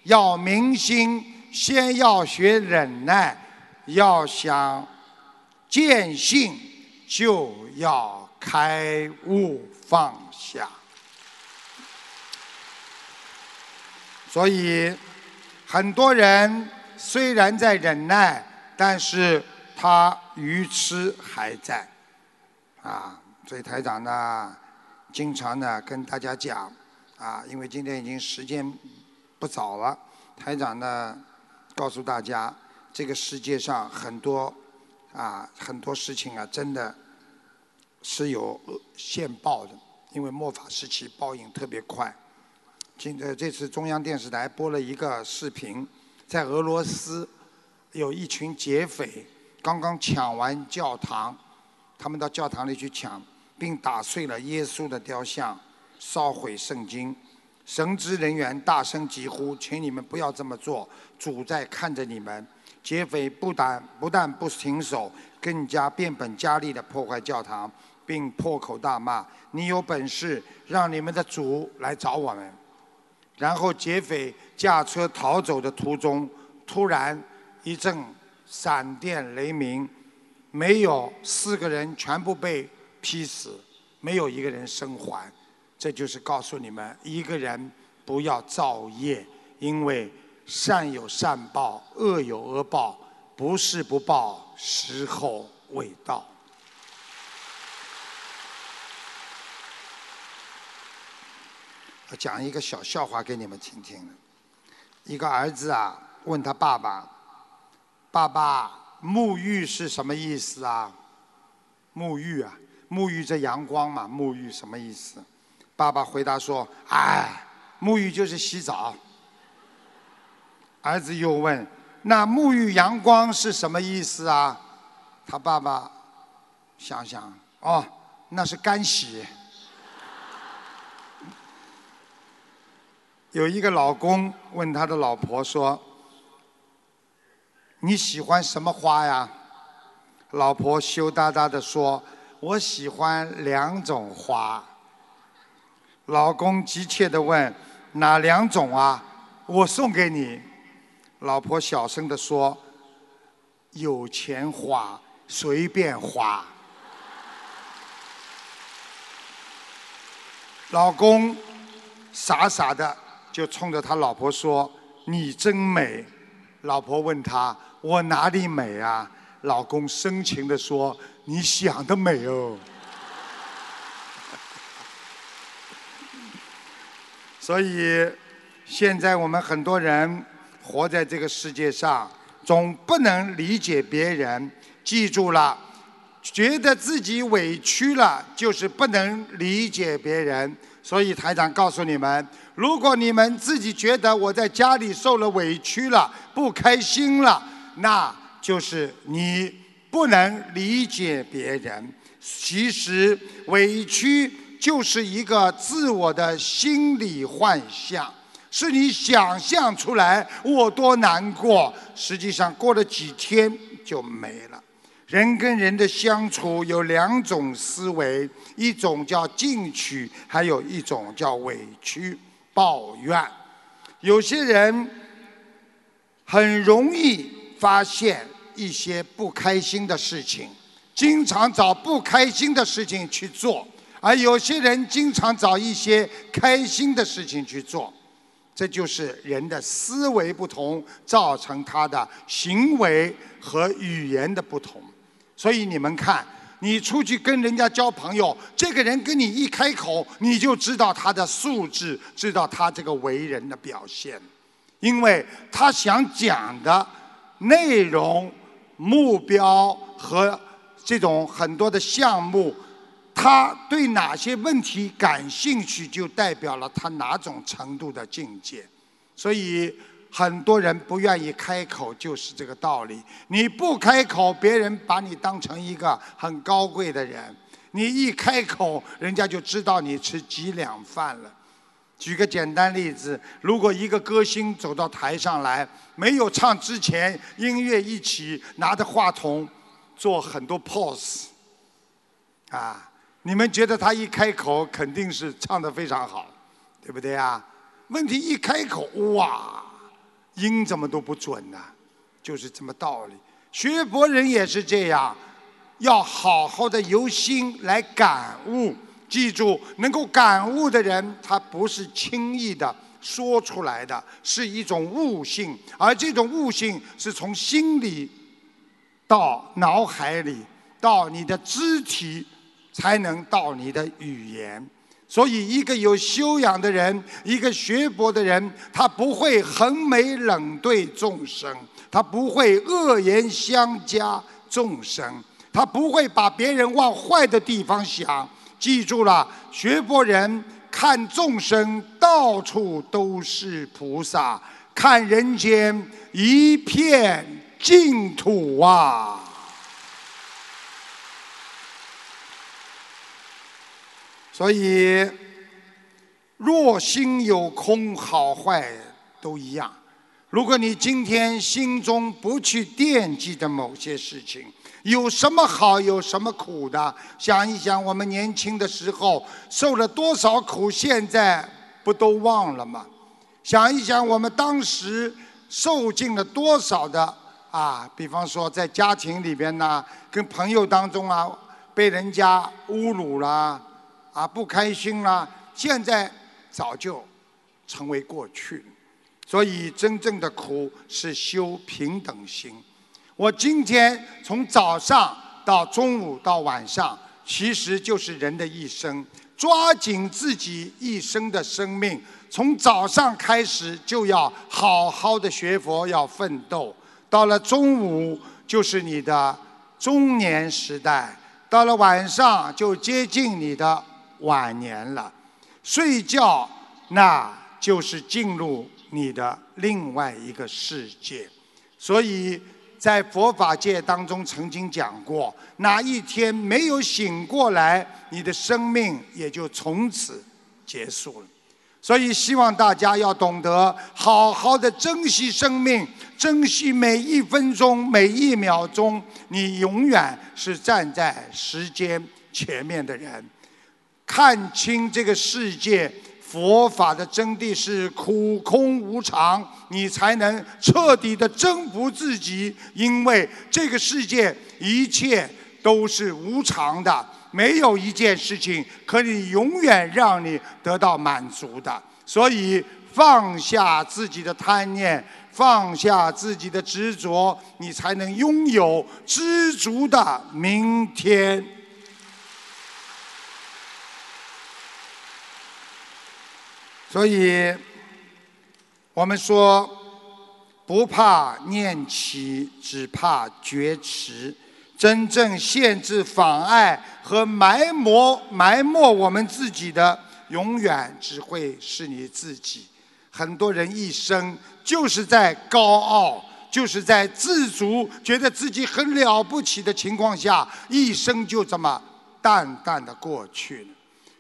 Speaker 1: 要明心，先要学忍耐，要想见性就要开悟放下。所以，很多人虽然在忍耐，但是他愚痴还在。啊，所以台长呢，经常呢跟大家讲，啊，因为今天已经时间不早了，台长呢告诉大家，这个世界上很多啊很多事情啊，真的是有现报的，因为末法时期报应特别快。今呃这次中央电视台播了一个视频，在俄罗斯有一群劫匪刚刚抢完教堂。他们到教堂里去抢，并打碎了耶稣的雕像，烧毁圣经。神职人员大声疾呼：“请你们不要这么做，主在看着你们。”劫匪不但不但不停手，更加变本加厉地破坏教堂，并破口大骂：“你有本事，让你们的主来找我们！”然后劫匪驾车逃走的途中，突然一阵闪电雷鸣。没有四个人全部被劈死，没有一个人生还，这就是告诉你们：一个人不要造业，因为善有善报，恶有恶报，不是不报，时候未到。我讲一个小笑话给你们听听。一个儿子啊，问他爸爸：“爸爸。”沐浴是什么意思啊？沐浴啊，沐浴着阳光嘛。沐浴什么意思？爸爸回答说：“哎，沐浴就是洗澡。”儿子又问：“那沐浴阳光是什么意思啊？”他爸爸想想：“哦，那是干洗。”有一个老公问他的老婆说。你喜欢什么花呀？老婆羞答答的说：“我喜欢两种花。”老公急切的问：“哪两种啊？我送给你。”老婆小声的说：“有钱花，随便花。”老公傻傻的就冲着他老婆说：“你真美。”老婆问他。我哪里美啊？老公深情地说：“你想的美哦。” 所以，现在我们很多人活在这个世界上，总不能理解别人。记住了，觉得自己委屈了，就是不能理解别人。所以台长告诉你们：如果你们自己觉得我在家里受了委屈了，不开心了。那就是你不能理解别人。其实委屈就是一个自我的心理幻象，是你想象出来我多难过，实际上过了几天就没了。人跟人的相处有两种思维，一种叫进取，还有一种叫委屈、抱怨。有些人很容易。发现一些不开心的事情，经常找不开心的事情去做，而有些人经常找一些开心的事情去做，这就是人的思维不同，造成他的行为和语言的不同。所以你们看，你出去跟人家交朋友，这个人跟你一开口，你就知道他的素质，知道他这个为人的表现，因为他想讲的。内容、目标和这种很多的项目，他对哪些问题感兴趣，就代表了他哪种程度的境界。所以很多人不愿意开口，就是这个道理。你不开口，别人把你当成一个很高贵的人；你一开口，人家就知道你吃几两饭了。举个简单例子，如果一个歌星走到台上来，没有唱之前，音乐一起，拿着话筒做很多 pose，啊，你们觉得他一开口肯定是唱得非常好，对不对啊？问题一开口，哇，音怎么都不准呢？就是这么道理。学佛人也是这样，要好好的由心来感悟。记住，能够感悟的人，他不是轻易的说出来的，是一种悟性，而这种悟性是从心里到脑海里，到你的肢体，才能到你的语言。所以，一个有修养的人，一个学佛的人，他不会横眉冷对众生，他不会恶言相加众生，他不会把别人往坏的地方想。记住了，学佛人看众生到处都是菩萨，看人间一片净土啊！所以，若心有空，好坏都一样。如果你今天心中不去惦记着某些事情，有什么好，有什么苦的？想一想，我们年轻的时候受了多少苦，现在不都忘了吗？想一想，我们当时受尽了多少的啊？比方说，在家庭里边呢，跟朋友当中啊，被人家侮辱了，啊，不开心了，现在早就成为过去。所以，真正的苦是修平等心。我今天从早上到中午到晚上，其实就是人的一生。抓紧自己一生的生命，从早上开始就要好好的学佛，要奋斗。到了中午就是你的中年时代，到了晚上就接近你的晚年了。睡觉那就是进入你的另外一个世界，所以。在佛法界当中，曾经讲过，哪一天没有醒过来，你的生命也就从此结束了。所以，希望大家要懂得好好的珍惜生命，珍惜每一分钟、每一秒钟。你永远是站在时间前面的人，看清这个世界。佛法的真谛是苦空无常，你才能彻底的征服自己。因为这个世界一切都是无常的，没有一件事情可以永远让你得到满足的。所以放下自己的贪念，放下自己的执着，你才能拥有知足的明天。所以，我们说，不怕念起，只怕觉迟。真正限制、妨碍和埋没、埋没我们自己的，永远只会是你自己。很多人一生就是在高傲，就是在自足，觉得自己很了不起的情况下，一生就这么淡淡的过去了。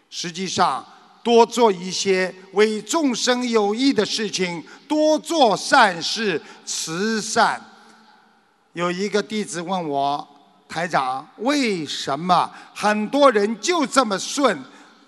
Speaker 1: 实际上，多做一些为众生有益的事情，多做善事、慈善。有一个弟子问我：“台长，为什么很多人就这么顺，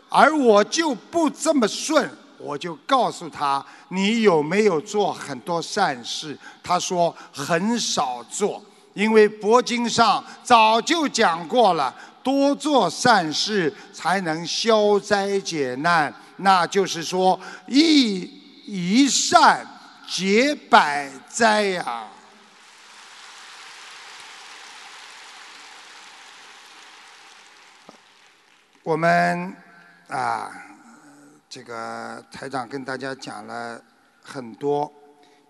Speaker 1: 而我就不这么顺？”我就告诉他：“你有没有做很多善事？”他说：“很少做，因为佛经上早就讲过了。”多做善事才能消灾解难，那就是说一一善解百灾呀。我们啊，这个台长跟大家讲了很多，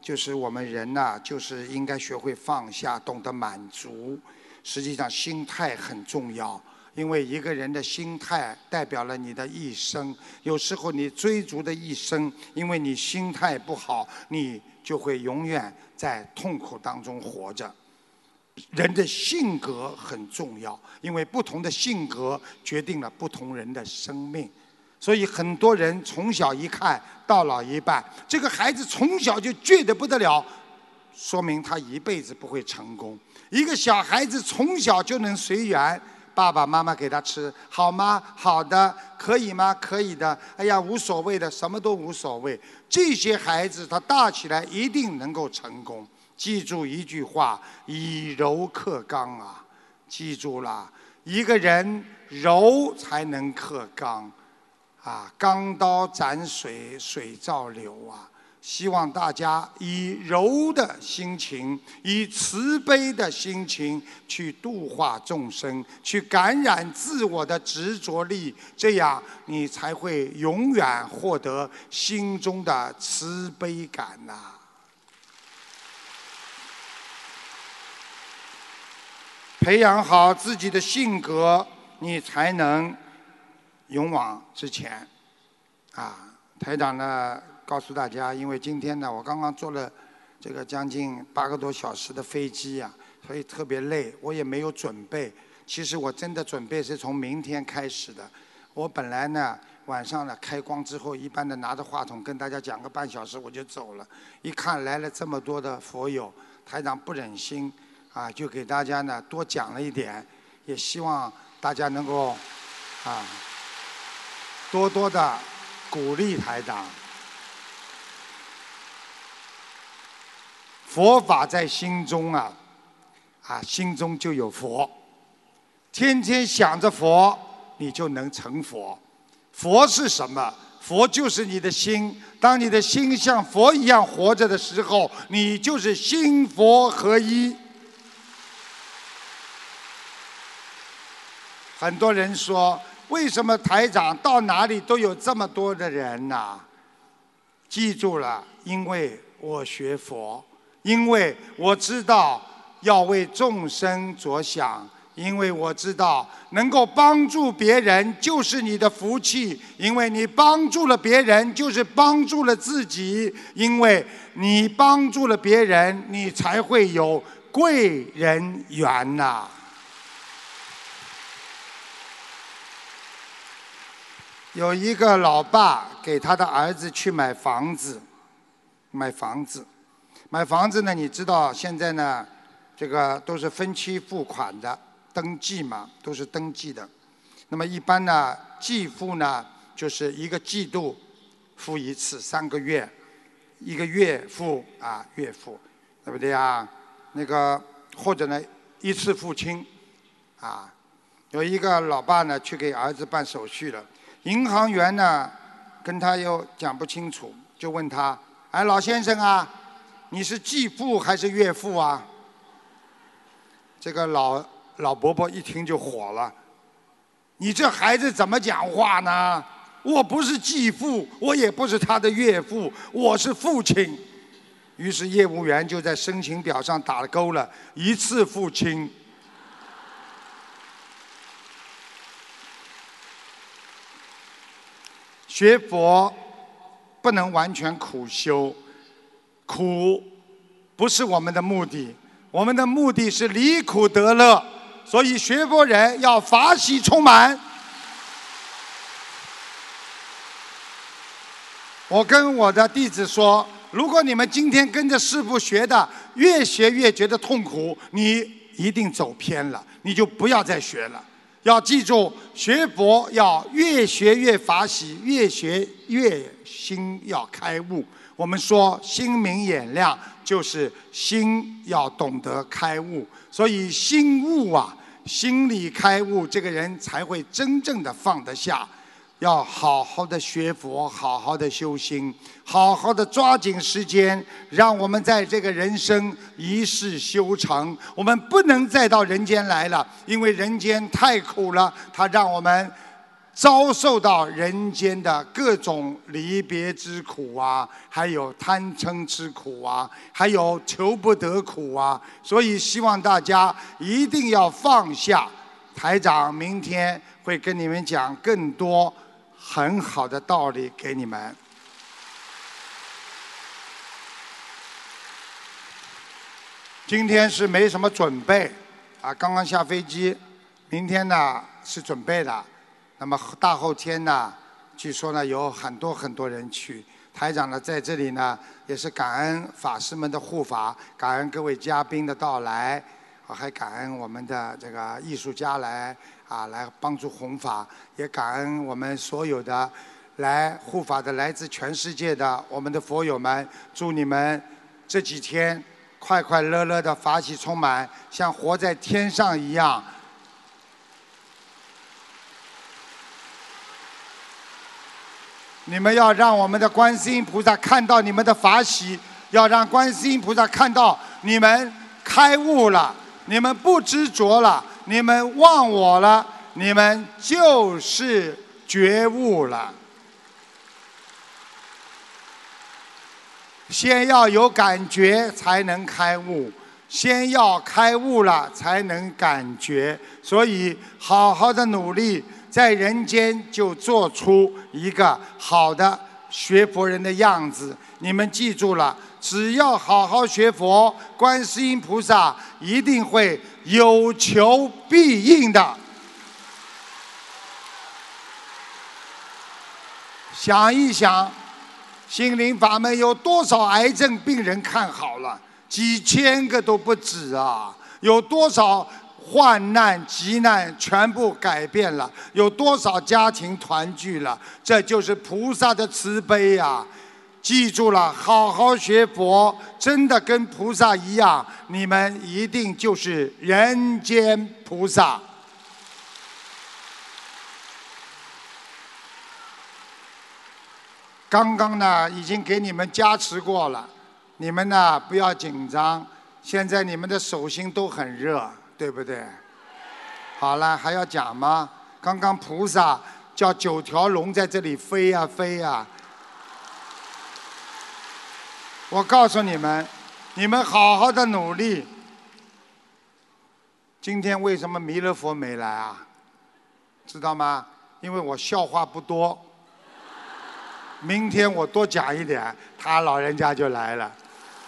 Speaker 1: 就是我们人呐，就是应该学会放下，懂得满足。实际上，心态很重要，因为一个人的心态代表了你的一生。有时候你追逐的一生，因为你心态不好，你就会永远在痛苦当中活着。人的性格很重要，因为不同的性格决定了不同人的生命。所以很多人从小一看到老一半，这个孩子从小就倔得不得了，说明他一辈子不会成功。一个小孩子从小就能随缘，爸爸妈妈给他吃好吗？好的，可以吗？可以的。哎呀，无所谓的，什么都无所谓。这些孩子他大起来一定能够成功。记住一句话：以柔克刚啊！记住了，一个人柔才能克刚，啊，钢刀斩水，水照流啊。希望大家以柔的心情，以慈悲的心情去度化众生，去感染自我的执着力，这样你才会永远获得心中的慈悲感呐。培养好自己的性格，你才能勇往直前。啊，台长呢？告诉大家，因为今天呢，我刚刚坐了这个将近八个多小时的飞机呀，所以特别累。我也没有准备，其实我真的准备是从明天开始的。我本来呢，晚上呢开光之后，一般的拿着话筒跟大家讲个半小时我就走了。一看来了这么多的佛友，台长不忍心啊，就给大家呢多讲了一点，也希望大家能够啊多多的鼓励台长。佛法在心中啊，啊，心中就有佛。天天想着佛，你就能成佛。佛是什么？佛就是你的心。当你的心像佛一样活着的时候，你就是心佛合一。很多人说，为什么台长到哪里都有这么多的人呢？记住了，因为我学佛。因为我知道要为众生着想，因为我知道能够帮助别人就是你的福气，因为你帮助了别人就是帮助了自己，因为你帮助了别人，你才会有贵人缘呐。有一个老爸给他的儿子去买房子，买房子。买房子呢？你知道现在呢，这个都是分期付款的，登记嘛，都是登记的。那么一般呢，季付呢，就是一个季度付一次，三个月，一个月付啊，月付，对不对啊？那个或者呢，一次付清，啊，有一个老爸呢，去给儿子办手续了，银行员呢，跟他又讲不清楚，就问他，哎，老先生啊。你是继父还是岳父啊？这个老老伯伯一听就火了，你这孩子怎么讲话呢？我不是继父，我也不是他的岳父，我是父亲。于是业务员就在申请表上打勾了，一次父亲。学佛不能完全苦修。苦不是我们的目的，我们的目的是离苦得乐，所以学佛人要法喜充满。我跟我的弟子说，如果你们今天跟着师傅学的，越学越觉得痛苦，你一定走偏了，你就不要再学了。要记住，学佛要越学越法喜，越学越心要开悟。我们说心明眼亮，就是心要懂得开悟，所以心悟啊，心里开悟，这个人才会真正的放得下。要好好的学佛，好好的修心，好好的抓紧时间，让我们在这个人生一世修成。我们不能再到人间来了，因为人间太苦了，它让我们。遭受到人间的各种离别之苦啊，还有贪嗔之苦啊，还有求不得苦啊，所以希望大家一定要放下。台长明天会跟你们讲更多很好的道理给你们。今天是没什么准备啊，刚刚下飞机，明天呢是准备的。那么大后天呢，据说呢有很多很多人去。台长呢在这里呢，也是感恩法师们的护法，感恩各位嘉宾的到来，我还感恩我们的这个艺术家来啊来帮助弘法，也感恩我们所有的来护法的来自全世界的我们的佛友们。祝你们这几天快快乐乐的法喜充满，像活在天上一样。你们要让我们的观世音菩萨看到你们的法喜，要让观世音菩萨看到你们开悟了，你们不执着了，你们忘我了，你们就是觉悟了。先要有感觉才能开悟，先要开悟了才能感觉，所以好好的努力，在人间就做出一个好的学佛人的样子。你们记住了，只要好好学佛，观世音菩萨一定会有求必应的。想一想。心灵法门有多少癌症病人看好了？几千个都不止啊！有多少患难急难全部改变了？有多少家庭团聚了？这就是菩萨的慈悲呀！记住了，好好学佛，真的跟菩萨一样，你们一定就是人间菩萨。刚刚呢，已经给你们加持过了，你们呢不要紧张。现在你们的手心都很热，对不对？好了，还要讲吗？刚刚菩萨叫九条龙在这里飞呀飞呀。我告诉你们，你们好好的努力。今天为什么弥勒佛没来啊？知道吗？因为我笑话不多。明天我多讲一点，他老人家就来了。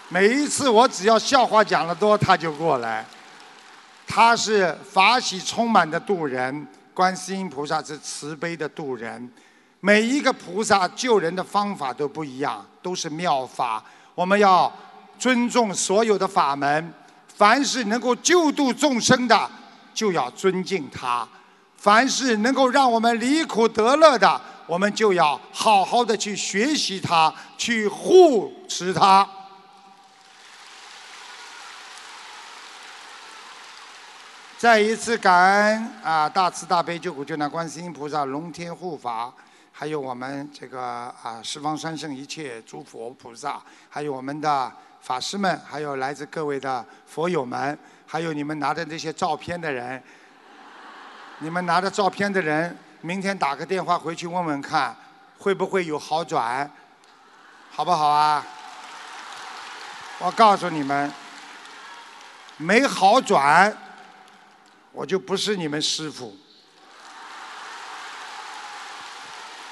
Speaker 1: 每一次我只要笑话讲得多，他就过来。他是法喜充满的渡人，观世音菩萨是慈悲的渡人。每一个菩萨救人的方法都不一样，都是妙法。我们要尊重所有的法门，凡是能够救度众生的，就要尊敬他；凡是能够让我们离苦得乐的。我们就要好好的去学习他，去护持他。再一次感恩啊，大慈大悲救苦救难观世音菩萨、龙天护法，还有我们这个啊十方三圣一切诸佛菩萨，还有我们的法师们，还有来自各位的佛友们，还有你们拿着这些照片的人，你们拿着照片的人。明天打个电话回去问问看，会不会有好转，好不好啊？我告诉你们，没好转，我就不是你们师傅。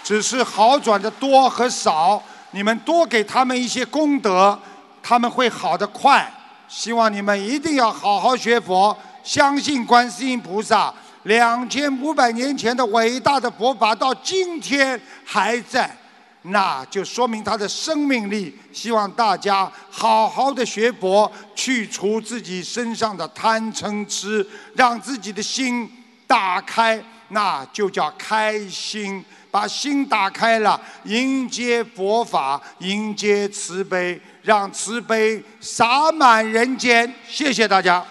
Speaker 1: 只是好转的多和少，你们多给他们一些功德，他们会好的快。希望你们一定要好好学佛，相信观世音菩萨。两千五百年前的伟大的佛法到今天还在，那就说明他的生命力。希望大家好好的学佛，去除自己身上的贪嗔痴，让自己的心打开，那就叫开心。把心打开了，迎接佛法，迎接慈悲，让慈悲洒满人间。谢谢大家。